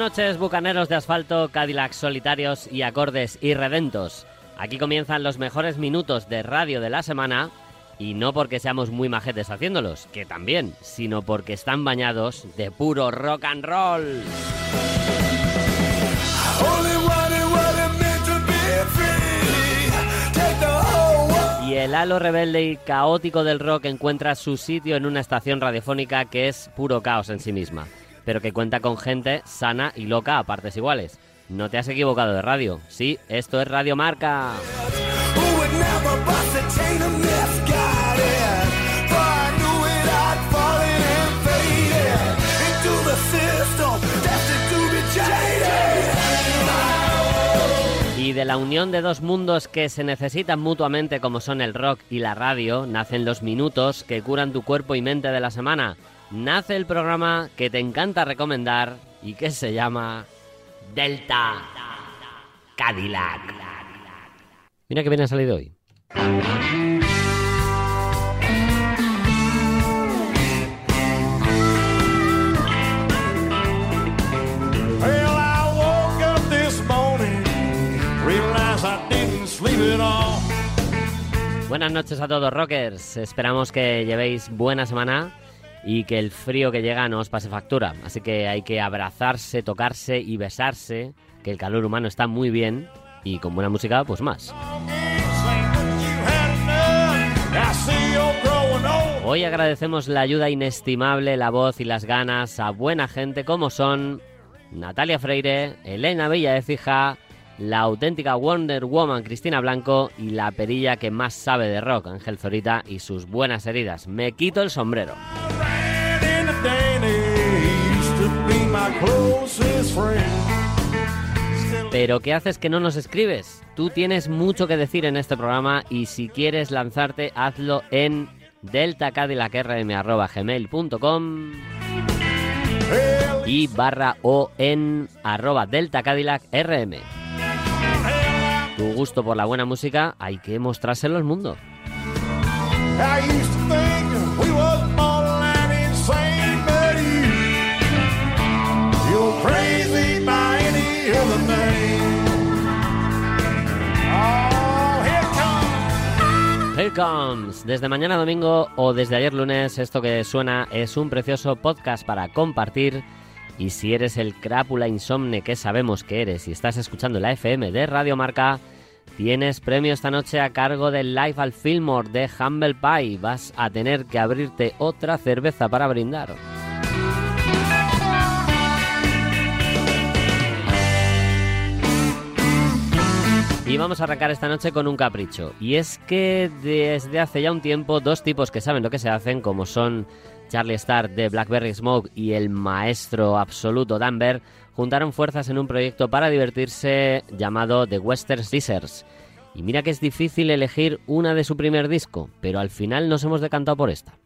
Noches, bucaneros de asfalto, Cadillac solitarios y acordes irredentos. Aquí comienzan los mejores minutos de radio de la semana y no porque seamos muy majetes haciéndolos, que también, sino porque están bañados de puro rock and roll. Y el halo rebelde y caótico del rock encuentra su sitio en una estación radiofónica que es puro caos en sí misma pero que cuenta con gente sana y loca a partes iguales. No te has equivocado de radio. Sí, esto es Radio Marca. Y de la unión de dos mundos que se necesitan mutuamente como son el rock y la radio, nacen los minutos que curan tu cuerpo y mente de la semana nace el programa que te encanta recomendar y que se llama Delta Cadillac. Mira que bien ha salido hoy. Buenas noches a todos rockers, esperamos que llevéis buena semana y que el frío que llega no os pase factura. Así que hay que abrazarse, tocarse y besarse, que el calor humano está muy bien y con buena música pues más. Hoy agradecemos la ayuda inestimable, la voz y las ganas a buena gente como son Natalia Freire, Elena Bella de Fija, la auténtica Wonder Woman Cristina Blanco y la perilla que más sabe de rock, Ángel Zorita y sus buenas heridas. Me quito el sombrero. Pero ¿qué haces que no nos escribes? Tú tienes mucho que decir en este programa y si quieres lanzarte, hazlo en deltacadillacrm.com y barra o en arroba deltacadillacrm. Tu gusto por la buena música hay que mostrárselo al mundo. Here. Desde mañana domingo o desde ayer lunes, esto que suena es un precioso podcast para compartir. Y si eres el crápula insomne que sabemos que eres y estás escuchando la FM de Radio Marca, tienes premio esta noche a cargo del Live al Fillmore de Humble Pie. Vas a tener que abrirte otra cerveza para brindar. Y vamos a arrancar esta noche con un capricho. Y es que desde hace ya un tiempo dos tipos que saben lo que se hacen, como son Charlie Starr de Blackberry Smoke y el maestro absoluto Danver, juntaron fuerzas en un proyecto para divertirse llamado The Western Scissors. Y mira que es difícil elegir una de su primer disco, pero al final nos hemos decantado por esta.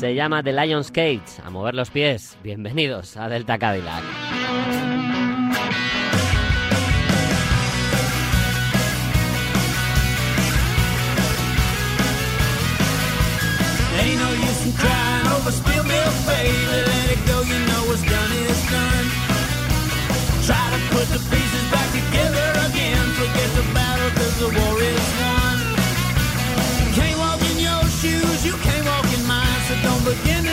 Se llama The Lion's Cage, a mover los pies. Bienvenidos a Delta Cadillac. Crying over spilled milk, baby. Let it go, you know what's done is done. Try to put the pieces back together again. Forget the battle, cause the war is won. Can't walk in your shoes, you can't walk in mine, so don't begin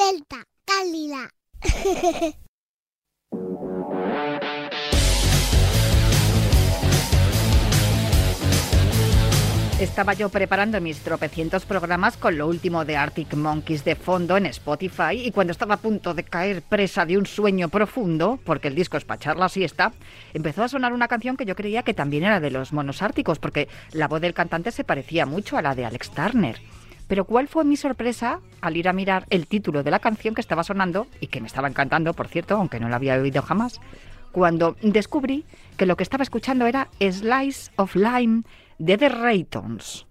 Delta, Cálida. Estaba yo preparando mis tropecientos programas con lo último de Arctic Monkeys de fondo en Spotify y cuando estaba a punto de caer presa de un sueño profundo, porque el disco es para echar la siesta, empezó a sonar una canción que yo creía que también era de los monos árticos, porque la voz del cantante se parecía mucho a la de Alex Turner. Pero ¿cuál fue mi sorpresa al ir a mirar el título de la canción que estaba sonando y que me estaba encantando, por cierto, aunque no la había oído jamás? Cuando descubrí que lo que estaba escuchando era Slice of Lime de The Raytons.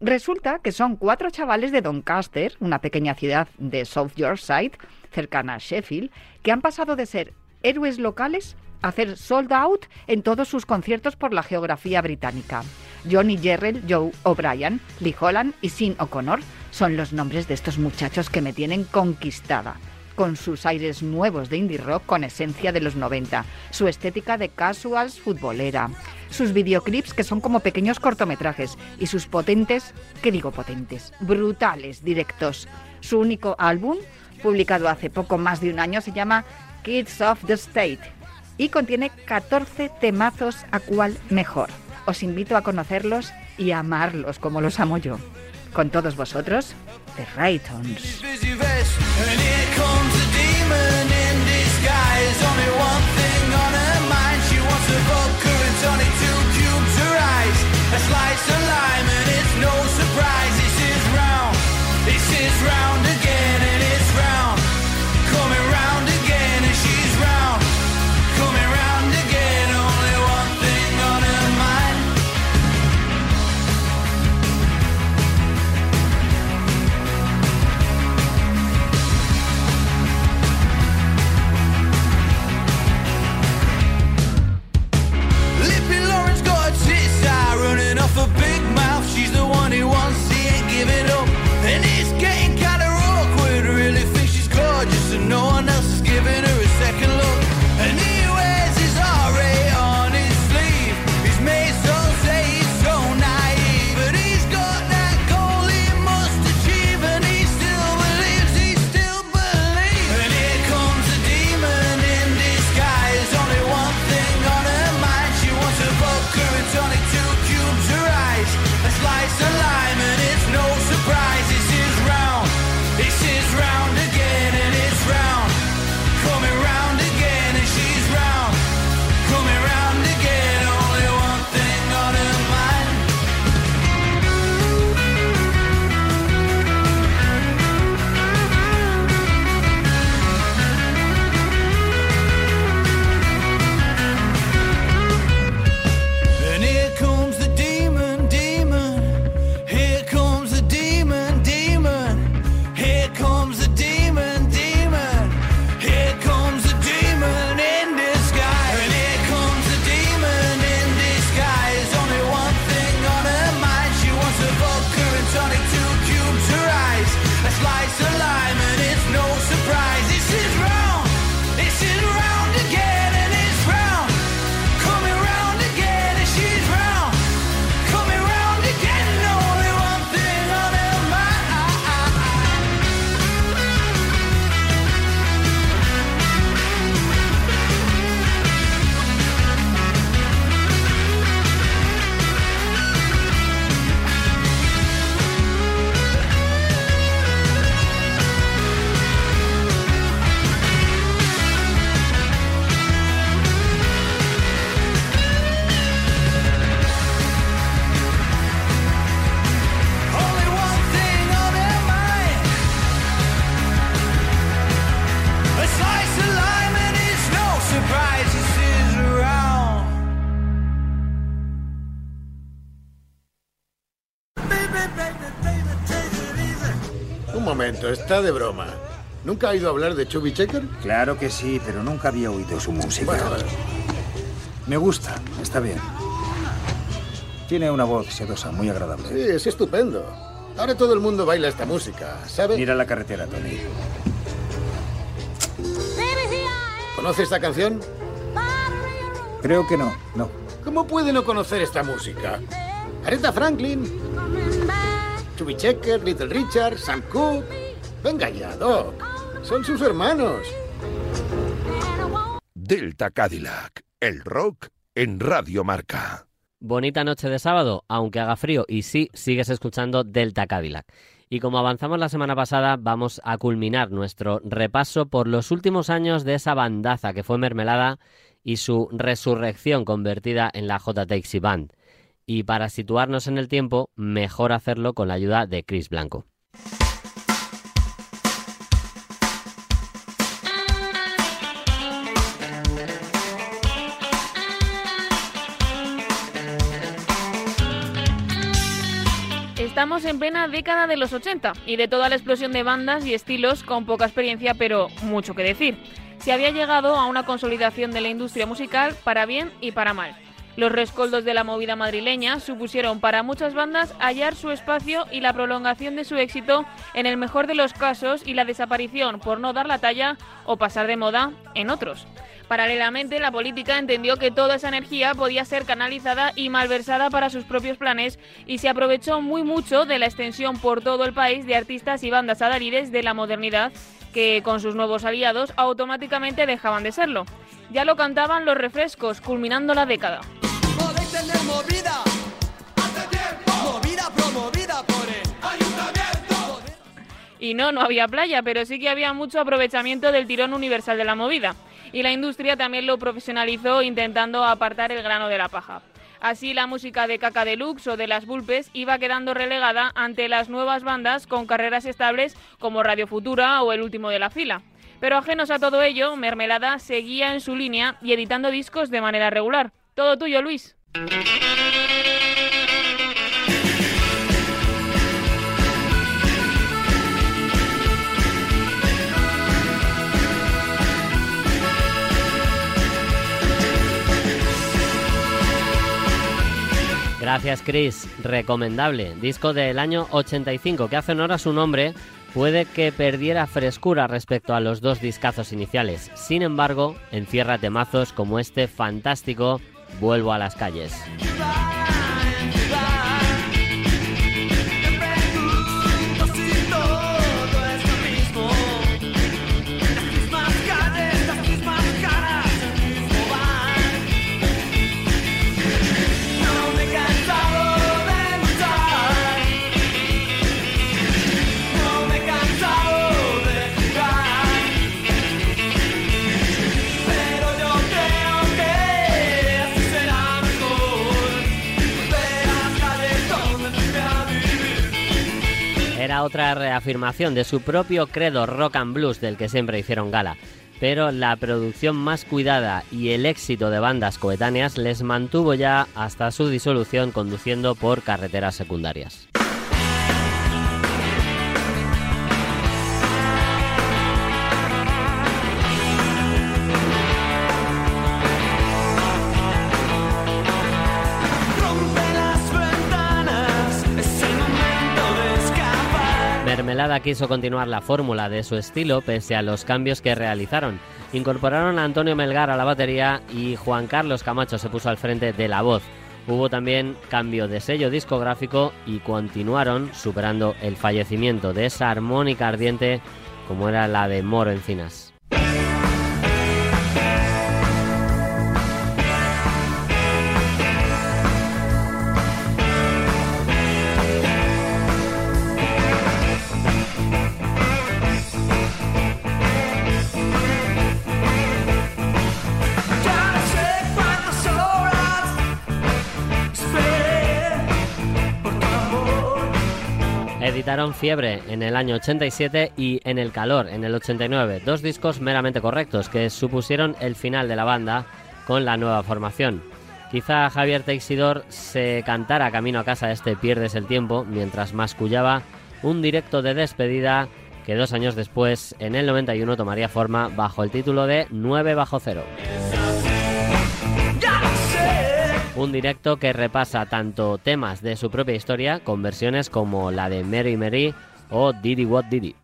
Resulta que son cuatro chavales de Doncaster, una pequeña ciudad de South Yorkshire, cercana a Sheffield, que han pasado de ser héroes locales hacer sold out en todos sus conciertos por la geografía británica. Johnny Jerrell, Joe O'Brien, Lee Holland y Sin O'Connor son los nombres de estos muchachos que me tienen conquistada con sus aires nuevos de indie rock con esencia de los 90, su estética de casuals futbolera, sus videoclips que son como pequeños cortometrajes y sus potentes, ¿qué digo potentes? Brutales directos. Su único álbum, publicado hace poco más de un año, se llama Kids of the State y contiene 14 temazos a cual mejor. Os invito a conocerlos y a amarlos como los amo yo. Con todos vosotros, The Raytons. A slice of lime and it's no surprise this is round this is round again está de broma. ¿Nunca ha oído hablar de Chubby Checker? Claro que sí, pero nunca había oído su música. Bueno, bueno. Me gusta, está bien. Tiene una voz sedosa, muy agradable. sí, es estupendo. Ahora todo el mundo baila esta música, ¿sabe? Mira la carretera, Tony. ¿Conoce esta canción? Creo que no, no. ¿Cómo puede no conocer esta música? Aretha Franklin, Chubby Checker, Little Richard, Sam Cooke. Venga ya, Doc. Son sus hermanos. Delta Cadillac, el rock en Radio Marca. Bonita noche de sábado, aunque haga frío, y sí, sigues escuchando Delta Cadillac. Y como avanzamos la semana pasada, vamos a culminar nuestro repaso por los últimos años de esa bandaza que fue Mermelada y su resurrección convertida en la J. Taxi Band. Y para situarnos en el tiempo, mejor hacerlo con la ayuda de Chris Blanco. Estamos en plena década de los 80 y de toda la explosión de bandas y estilos con poca experiencia pero mucho que decir. Se había llegado a una consolidación de la industria musical para bien y para mal. Los rescoldos de la movida madrileña supusieron para muchas bandas hallar su espacio y la prolongación de su éxito en el mejor de los casos y la desaparición por no dar la talla o pasar de moda en otros. Paralelamente, la política entendió que toda esa energía podía ser canalizada y malversada para sus propios planes y se aprovechó muy mucho de la extensión por todo el país de artistas y bandas adalides de la modernidad que con sus nuevos aliados automáticamente dejaban de serlo. Ya lo cantaban los refrescos, culminando la década. Podéis tener movida. Hace tiempo. Movida promovida por el ayuntamiento. Y no, no había playa, pero sí que había mucho aprovechamiento del tirón universal de la movida. Y la industria también lo profesionalizó intentando apartar el grano de la paja. Así la música de Caca Deluxe o de las Bulpes iba quedando relegada ante las nuevas bandas con carreras estables como Radio Futura o El Último de la Fila. Pero ajenos a todo ello, Mermelada seguía en su línea y editando discos de manera regular. Todo tuyo, Luis. Gracias, Chris. Recomendable. Disco del año 85 que hace honor a su nombre. Puede que perdiera frescura respecto a los dos discazos iniciales. Sin embargo, encierra temazos como este fantástico Vuelvo a las calles. Otra reafirmación de su propio credo rock and blues del que siempre hicieron gala. Pero la producción más cuidada y el éxito de bandas coetáneas les mantuvo ya hasta su disolución conduciendo por carreteras secundarias. Quiso continuar la fórmula de su estilo pese a los cambios que realizaron. Incorporaron a Antonio Melgar a la batería y Juan Carlos Camacho se puso al frente de la voz. Hubo también cambio de sello discográfico y continuaron superando el fallecimiento de esa armónica ardiente como era la de Moro Encinas. Fiebre en el año 87 y En el Calor en el 89, dos discos meramente correctos que supusieron el final de la banda con la nueva formación. Quizá Javier Teixidor se cantara camino a casa este Pierdes el tiempo mientras mascullaba un directo de despedida que dos años después, en el 91, tomaría forma bajo el título de 9 bajo cero. Un directo que repasa tanto temas de su propia historia con versiones como la de Mary Mary o Diddy What Diddy.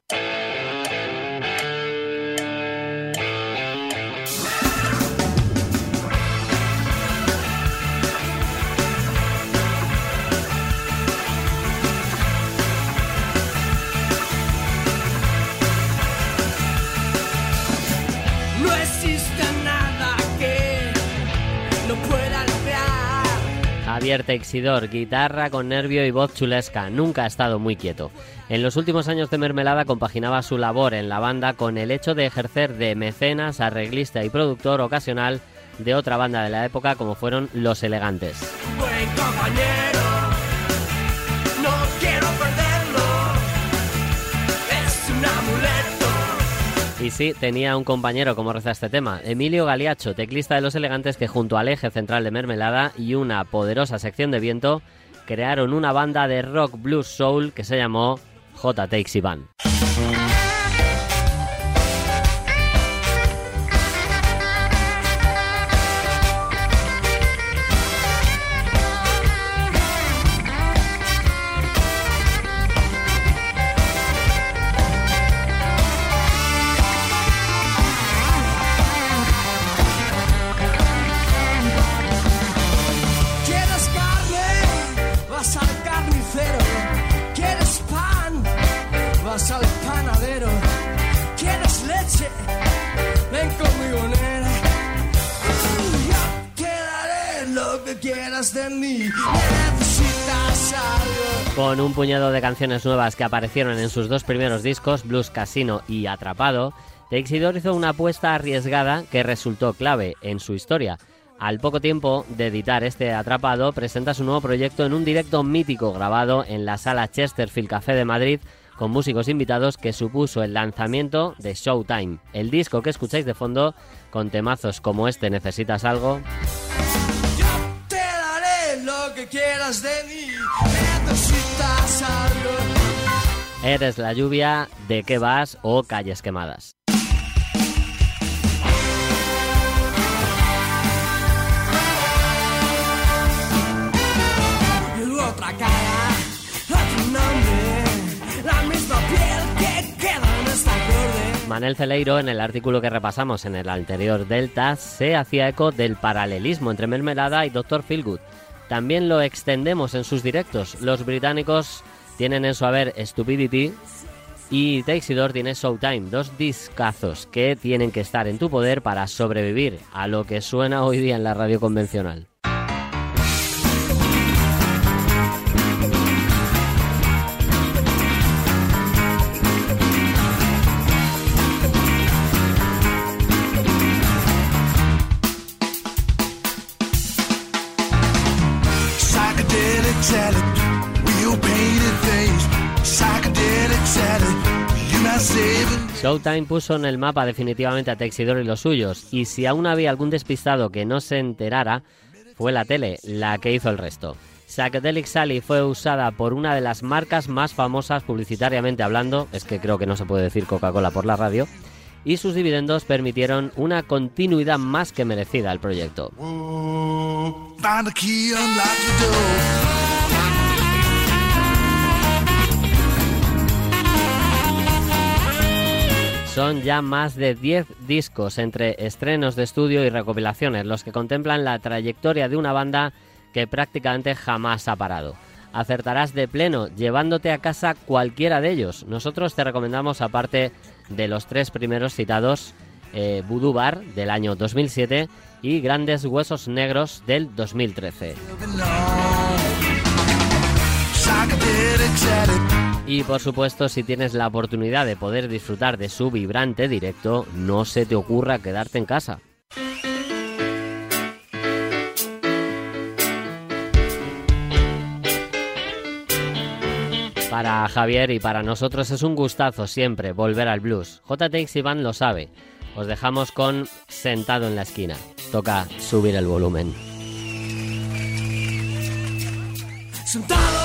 Javier guitarra con nervio y voz chulesca, nunca ha estado muy quieto. En los últimos años de Mermelada compaginaba su labor en la banda con el hecho de ejercer de mecenas, arreglista y productor ocasional de otra banda de la época como fueron Los Elegantes. Y sí, tenía un compañero como reza este tema, Emilio Galiacho, teclista de Los Elegantes que junto al eje central de Mermelada y una poderosa sección de viento crearon una banda de rock blues soul que se llamó J. Takes Band. De mí. Necesitas algo. Con un puñado de canciones nuevas que aparecieron en sus dos primeros discos, Blues Casino y Atrapado, Teixidor hizo una apuesta arriesgada que resultó clave en su historia. Al poco tiempo de editar este Atrapado, presenta su nuevo proyecto en un directo mítico grabado en la sala Chesterfield Café de Madrid con músicos invitados que supuso el lanzamiento de Showtime, el disco que escucháis de fondo con temazos como este Necesitas algo, que quieras de mí. Necesitas algo. Eres la lluvia, de qué vas o calles quemadas. Manel Celeiro, en el artículo que repasamos en el anterior Delta, se hacía eco del paralelismo entre Mermelada y Dr. Feelgood. También lo extendemos en sus directos. Los británicos tienen en su haber Stupidity y Teixidor tiene Showtime, dos discazos que tienen que estar en tu poder para sobrevivir a lo que suena hoy día en la radio convencional. Showtime puso en el mapa definitivamente a Texidor y los suyos, y si aún había algún despistado que no se enterara, fue la tele la que hizo el resto. Psychedelic Sally fue usada por una de las marcas más famosas publicitariamente hablando, es que creo que no se puede decir Coca-Cola por la radio, y sus dividendos permitieron una continuidad más que merecida al proyecto. Son ya más de 10 discos entre estrenos de estudio y recopilaciones los que contemplan la trayectoria de una banda que prácticamente jamás ha parado. Acertarás de pleno llevándote a casa cualquiera de ellos. Nosotros te recomendamos, aparte de los tres primeros citados, eh, Bar del año 2007 y Grandes Huesos Negros del 2013. Y por supuesto, si tienes la oportunidad de poder disfrutar de su vibrante directo, no se te ocurra quedarte en casa. Para Javier y para nosotros es un gustazo siempre volver al blues. JTX Iván lo sabe. Os dejamos con Sentado en la esquina. Toca subir el volumen. Sentado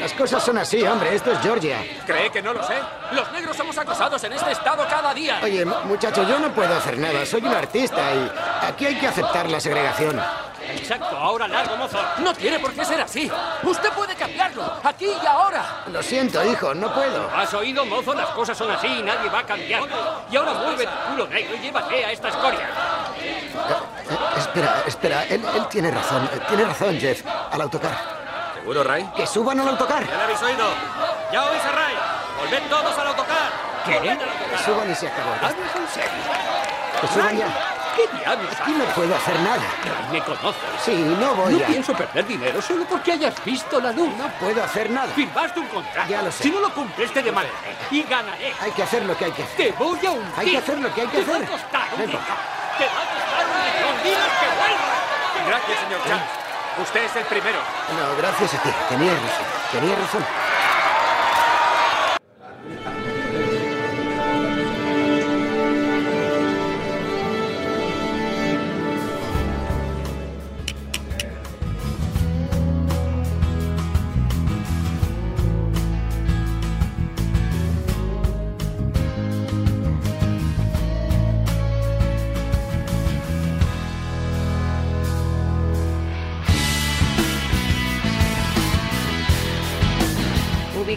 Las cosas son así, hombre. Esto es Georgia. ¿Cree que no lo sé? Los negros somos acosados en este estado cada día. Oye, mu- muchacho, yo no puedo hacer nada. Soy un artista y aquí hay que aceptar la segregación. Exacto, ahora largo, mozo. No tiene por qué ser así. Usted puede cambiarlo, aquí y ahora. Lo siento, hijo, no puedo. ¿Has oído, mozo? Las cosas son así y nadie va a cambiar. Y ahora mueve tu culo negro y llévate a esta escoria. Eh, espera, espera. Él, él tiene razón. Eh, Tiene razón, Jeff. Al autocar. ¿Seguro, Ray? Que suban al autocar. ¿Ya le habéis oído? ¿Ya oís a Ray? ¡Volved todos al autocar! ¿Qué? Que suban y se acabó. ¿Hablas en serio? Que suban ya. ¿Qué diablos Aquí no puedo hacer nada. haces? Me conoces. Sí, no voy No a... pienso perder dinero solo porque hayas visto la luz. No puedo hacer nada. Firmaste un contrato. Ya lo sé. Si no lo cumples, te demandaré y ganaré. Hay que hacer lo que hay que hacer. Te voy a hundir. Hay que hacer lo que hay que Te va hacer. a costar un. Te va a costar un millón. Que vuelvas. Gracias, señor Charles. Usted es el primero. No, gracias a ti. Razón. Tenías razón.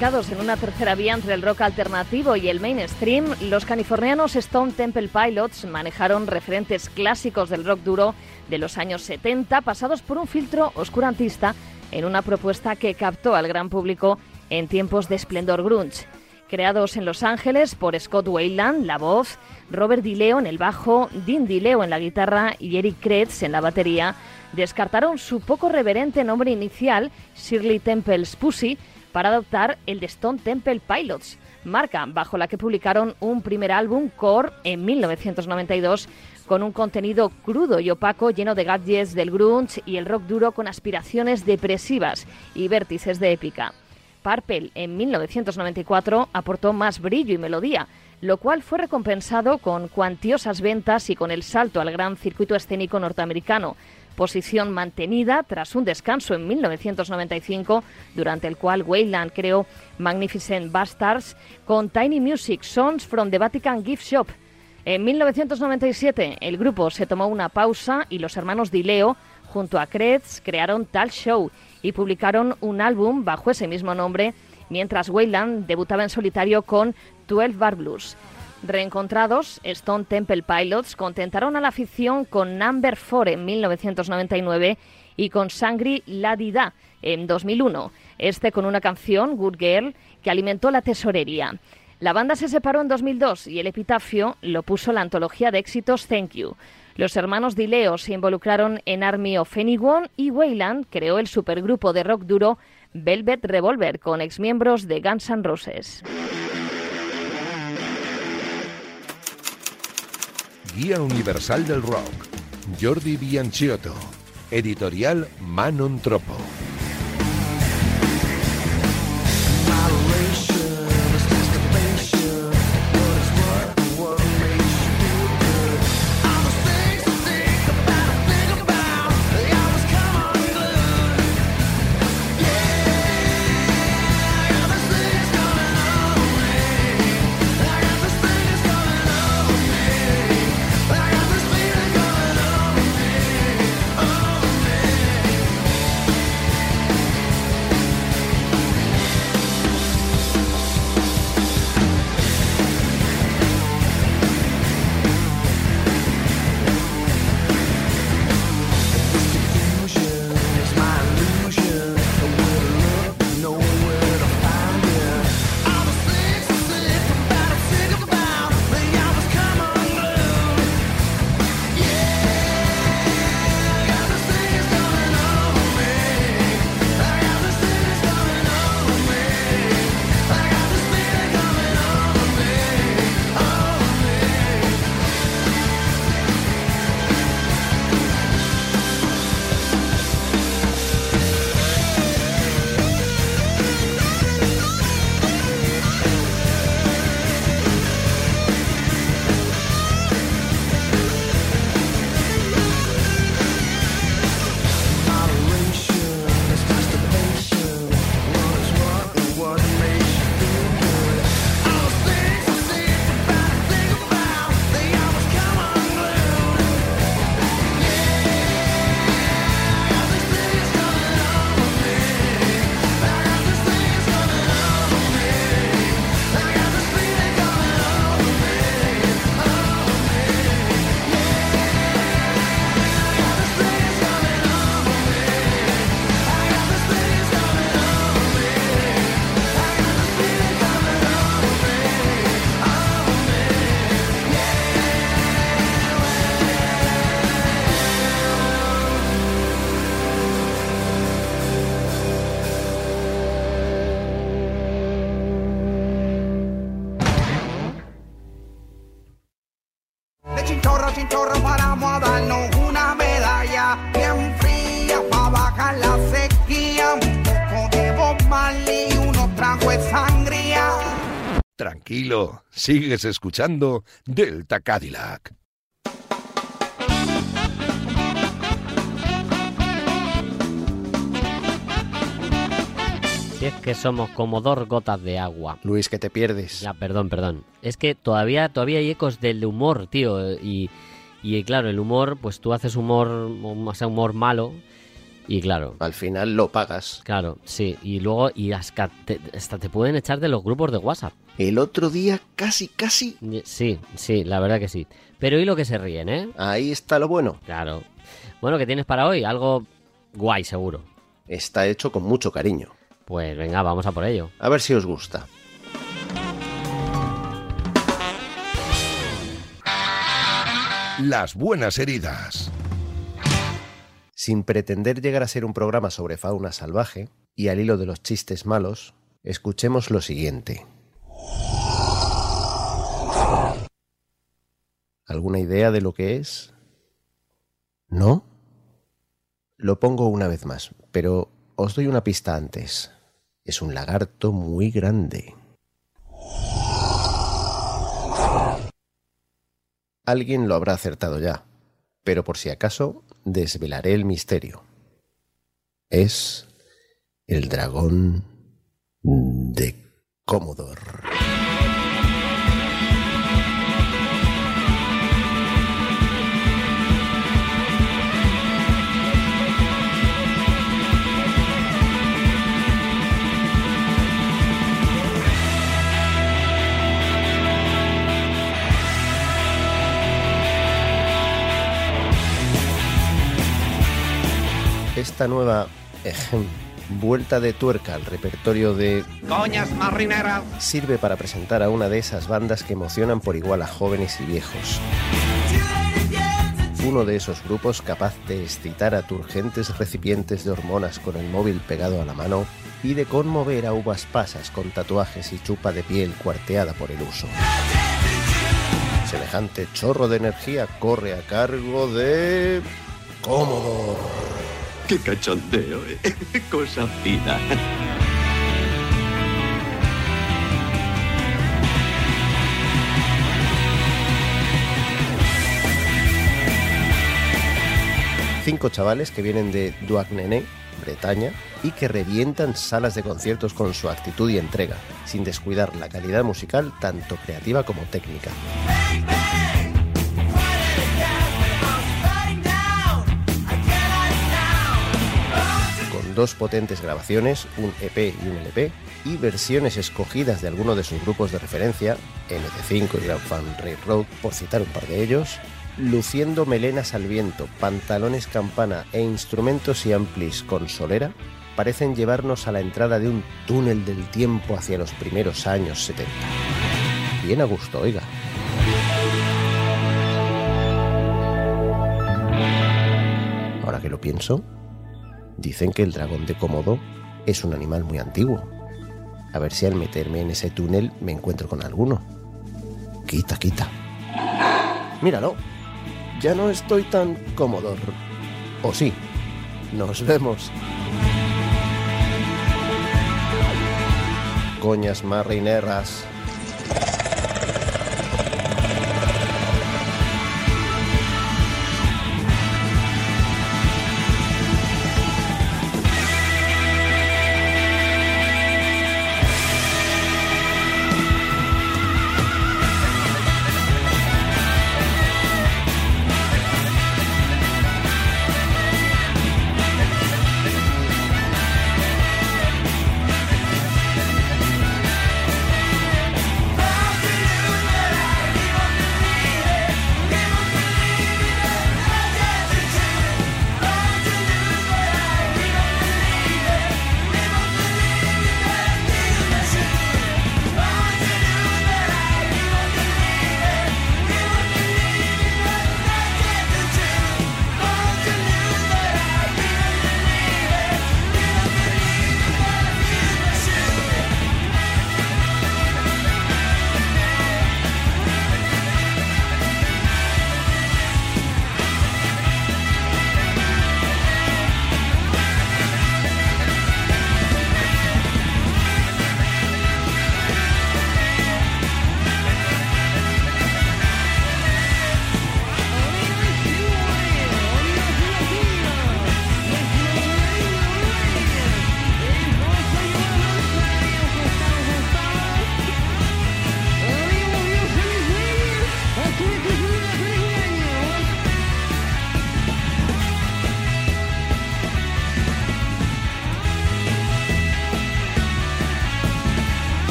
En una tercera vía entre el rock alternativo y el mainstream, los californianos Stone Temple Pilots manejaron referentes clásicos del rock duro de los años 70 pasados por un filtro oscurantista en una propuesta que captó al gran público en tiempos de esplendor grunge. Creados en Los Ángeles por Scott Weiland, la voz, Robert DiLeo en el bajo, Dean DiLeo en la guitarra y Eric Kretz en la batería, descartaron su poco reverente nombre inicial, Shirley Temple's Pussy, para adoptar el de Stone Temple Pilots, marca bajo la que publicaron un primer álbum, Core, en 1992, con un contenido crudo y opaco lleno de gadgets del grunge y el rock duro con aspiraciones depresivas y vértices de épica. Purple en 1994 aportó más brillo y melodía, lo cual fue recompensado con cuantiosas ventas y con el salto al gran circuito escénico norteamericano, posición mantenida tras un descanso en 1995, durante el cual Wayland creó Magnificent Bastards con Tiny Music Songs from the Vatican Gift Shop. En 1997 el grupo se tomó una pausa y los hermanos Dileo, junto a Kretz, crearon Tal Show y publicaron un álbum bajo ese mismo nombre, mientras Wayland debutaba en solitario con 12 Bar Blues. Reencontrados, Stone Temple Pilots contentaron a la afición con Number 4 en 1999 y con Sangri La Dida en 2001, este con una canción, Good Girl, que alimentó la tesorería. La banda se separó en 2002 y el epitafio lo puso la antología de éxitos Thank You. Los hermanos Dileo se involucraron en Army of Anyone y Wayland creó el supergrupo de rock duro Velvet Revolver con exmiembros de Guns N' Roses. Guía Universal del Rock. Jordi Bianciotto. Editorial Manon Tropo. Tranquilo, sigues escuchando Delta Cadillac. Si es que somos como dos gotas de agua. Luis, que te pierdes. Ya, perdón, perdón. Es que todavía, todavía hay ecos del humor, tío. Y, y claro, el humor, pues tú haces humor, o sea, humor malo. Y claro. Al final lo pagas. Claro, sí. Y luego, y hasta te, hasta te pueden echar de los grupos de WhatsApp. El otro día casi, casi. Sí, sí, la verdad que sí. Pero y lo que se ríen, ¿eh? Ahí está lo bueno. Claro. Bueno, ¿qué tienes para hoy? Algo guay, seguro. Está hecho con mucho cariño. Pues venga, vamos a por ello. A ver si os gusta. Las buenas heridas. Sin pretender llegar a ser un programa sobre fauna salvaje, y al hilo de los chistes malos, escuchemos lo siguiente. ¿Alguna idea de lo que es? ¿No? Lo pongo una vez más, pero os doy una pista antes. Es un lagarto muy grande. Alguien lo habrá acertado ya, pero por si acaso desvelaré el misterio. Es el dragón de Commodore. Esta nueva ejem, vuelta de tuerca al repertorio de Coñas marineras. sirve para presentar a una de esas bandas que emocionan por igual a jóvenes y viejos. Uno de esos grupos capaz de excitar a turgentes recipientes de hormonas con el móvil pegado a la mano y de conmover a uvas pasas con tatuajes y chupa de piel cuarteada por el uso. Semejante chorro de energía corre a cargo de... Commodore. ¡Qué cachondeo! ¿eh? Cosa fina. Cinco chavales que vienen de Douarnenez, Bretaña, y que revientan salas de conciertos con su actitud y entrega, sin descuidar la calidad musical tanto creativa como técnica. Dos potentes grabaciones, un EP y un LP, y versiones escogidas de alguno de sus grupos de referencia, NT5 y Grand Fan Railroad, por citar un par de ellos, luciendo melenas al viento, pantalones campana e instrumentos y amplis con solera, parecen llevarnos a la entrada de un túnel del tiempo hacia los primeros años 70. Bien a gusto, oiga. Ahora que lo pienso, dicen que el dragón de Komodo es un animal muy antiguo. A ver si al meterme en ese túnel me encuentro con alguno. Quita, quita. Míralo. Ya no estoy tan cómodo. ¿O sí? Nos vemos. Coñas marineras. Estamos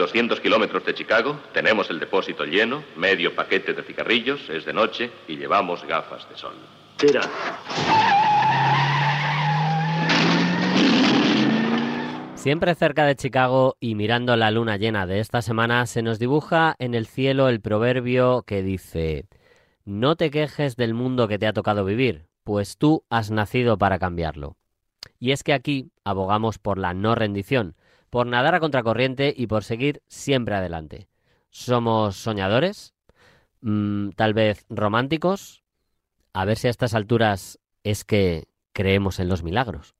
200 kilómetros de Chicago, tenemos el depósito lleno, medio paquete de cigarrillos, es de noche y llevamos gafas de sol. Siempre cerca de Chicago y mirando la luna llena de esta semana se nos dibuja en el cielo el proverbio que dice No te quejes del mundo que te ha tocado vivir, pues tú has nacido para cambiarlo. Y es que aquí abogamos por la no rendición, por nadar a contracorriente y por seguir siempre adelante. ¿Somos soñadores? Mm, ¿Tal vez románticos? A ver si a estas alturas es que creemos en los milagros.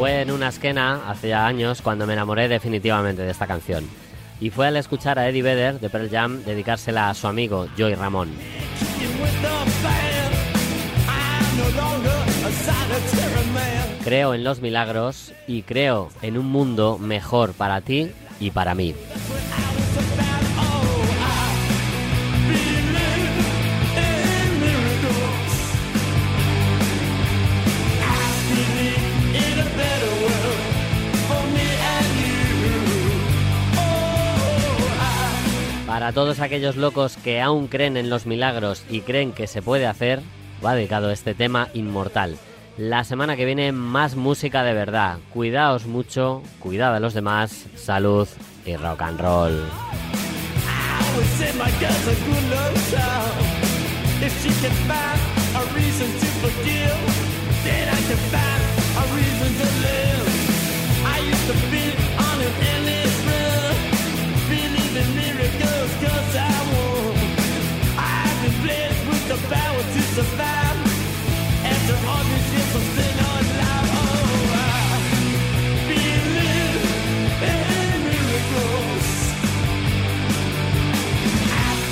Fue en una esquena hace ya años cuando me enamoré definitivamente de esta canción. Y fue al escuchar a Eddie Vedder de Pearl Jam dedicársela a su amigo Joey Ramón. Creo en los milagros y creo en un mundo mejor para ti y para mí. Para todos aquellos locos que aún creen en los milagros y creen que se puede hacer, va dedicado este tema inmortal. La semana que viene más música de verdad. Cuidaos mucho, cuidad a los demás, salud y rock and roll. In miracles.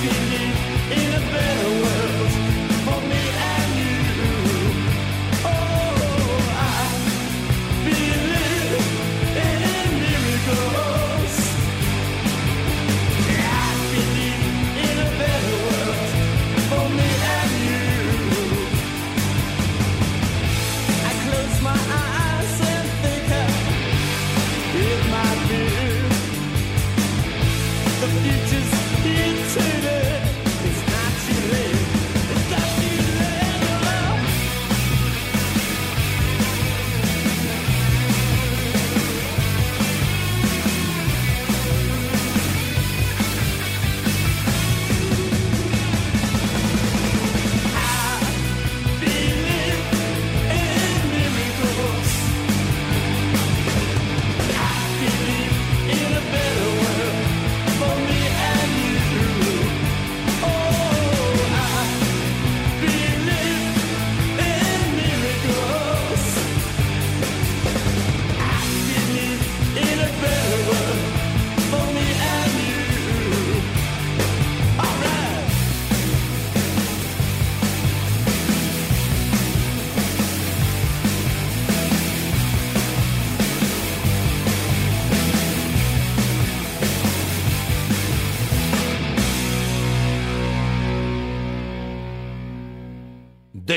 Living in a better world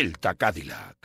Delta Cadillac.